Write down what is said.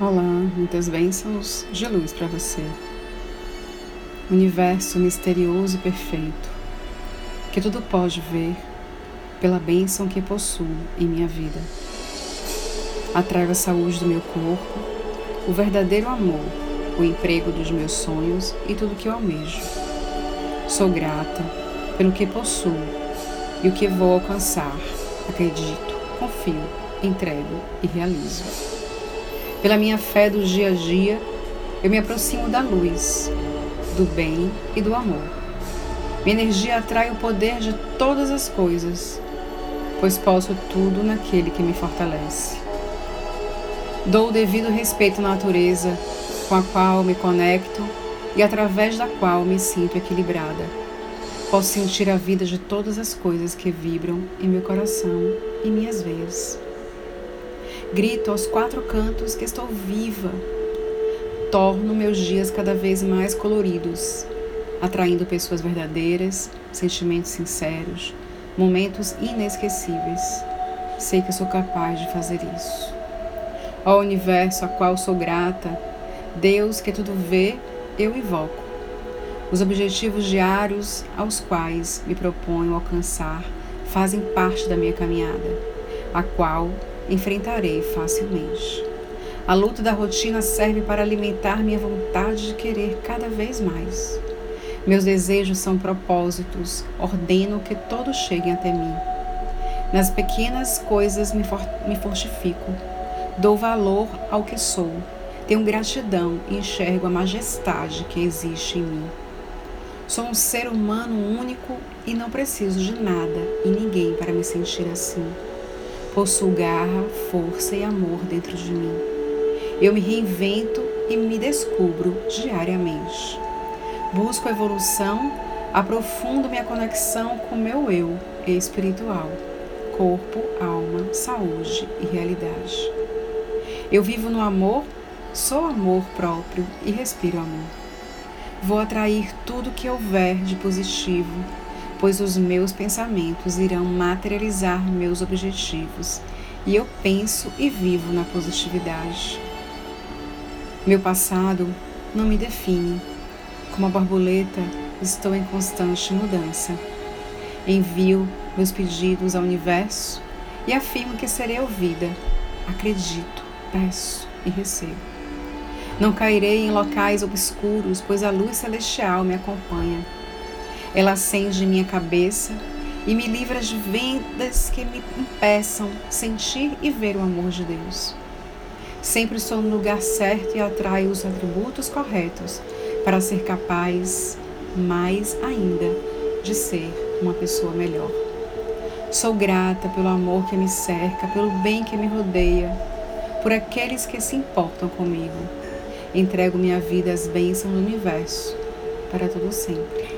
Olá, muitas bênçãos de luz para você. Universo misterioso e perfeito, que tudo pode ver pela bênção que possuo em minha vida. Atraio a saúde do meu corpo, o verdadeiro amor, o emprego dos meus sonhos e tudo que eu almejo. Sou grata pelo que possuo e o que vou alcançar. Acredito, confio, entrego e realizo. Pela minha fé do dia a dia, eu me aproximo da luz, do bem e do amor. Minha energia atrai o poder de todas as coisas, pois posso tudo naquele que me fortalece. Dou o devido respeito à natureza com a qual me conecto e através da qual me sinto equilibrada. Posso sentir a vida de todas as coisas que vibram em meu coração e minhas veias. Grito aos quatro cantos que estou viva. Torno meus dias cada vez mais coloridos, atraindo pessoas verdadeiras, sentimentos sinceros, momentos inesquecíveis. Sei que sou capaz de fazer isso. Ó universo a qual sou grata, Deus que tudo vê, eu invoco. Os objetivos diários aos quais me proponho alcançar fazem parte da minha caminhada, a qual enfrentarei facilmente. A luta da rotina serve para alimentar minha vontade de querer cada vez mais. Meus desejos são propósitos, ordeno que todos cheguem até mim. Nas pequenas coisas me, for me fortifico, dou valor ao que sou, tenho gratidão e enxergo a majestade que existe em mim. Sou um ser humano único e não preciso de nada e ninguém para me sentir assim. Possuo garra, força e amor dentro de mim. Eu me reinvento e me descubro diariamente. Busco evolução, aprofundo minha conexão com meu eu espiritual, corpo, alma, saúde e realidade. Eu vivo no amor, sou amor próprio e respiro amor. Vou atrair tudo que houver de positivo pois os meus pensamentos irão materializar meus objetivos e eu penso e vivo na positividade. Meu passado não me define. Como a borboleta, estou em constante mudança. Envio meus pedidos ao universo e afirmo que serei ouvida. Acredito, peço e recebo. Não cairei em locais obscuros, pois a luz celestial me acompanha ela acende minha cabeça e me livra de vendas que me impeçam sentir e ver o amor de Deus. Sempre estou no lugar certo e atraio os atributos corretos para ser capaz, mais ainda, de ser uma pessoa melhor. Sou grata pelo amor que me cerca, pelo bem que me rodeia, por aqueles que se importam comigo. Entrego minha vida às bênçãos do universo para todo sempre.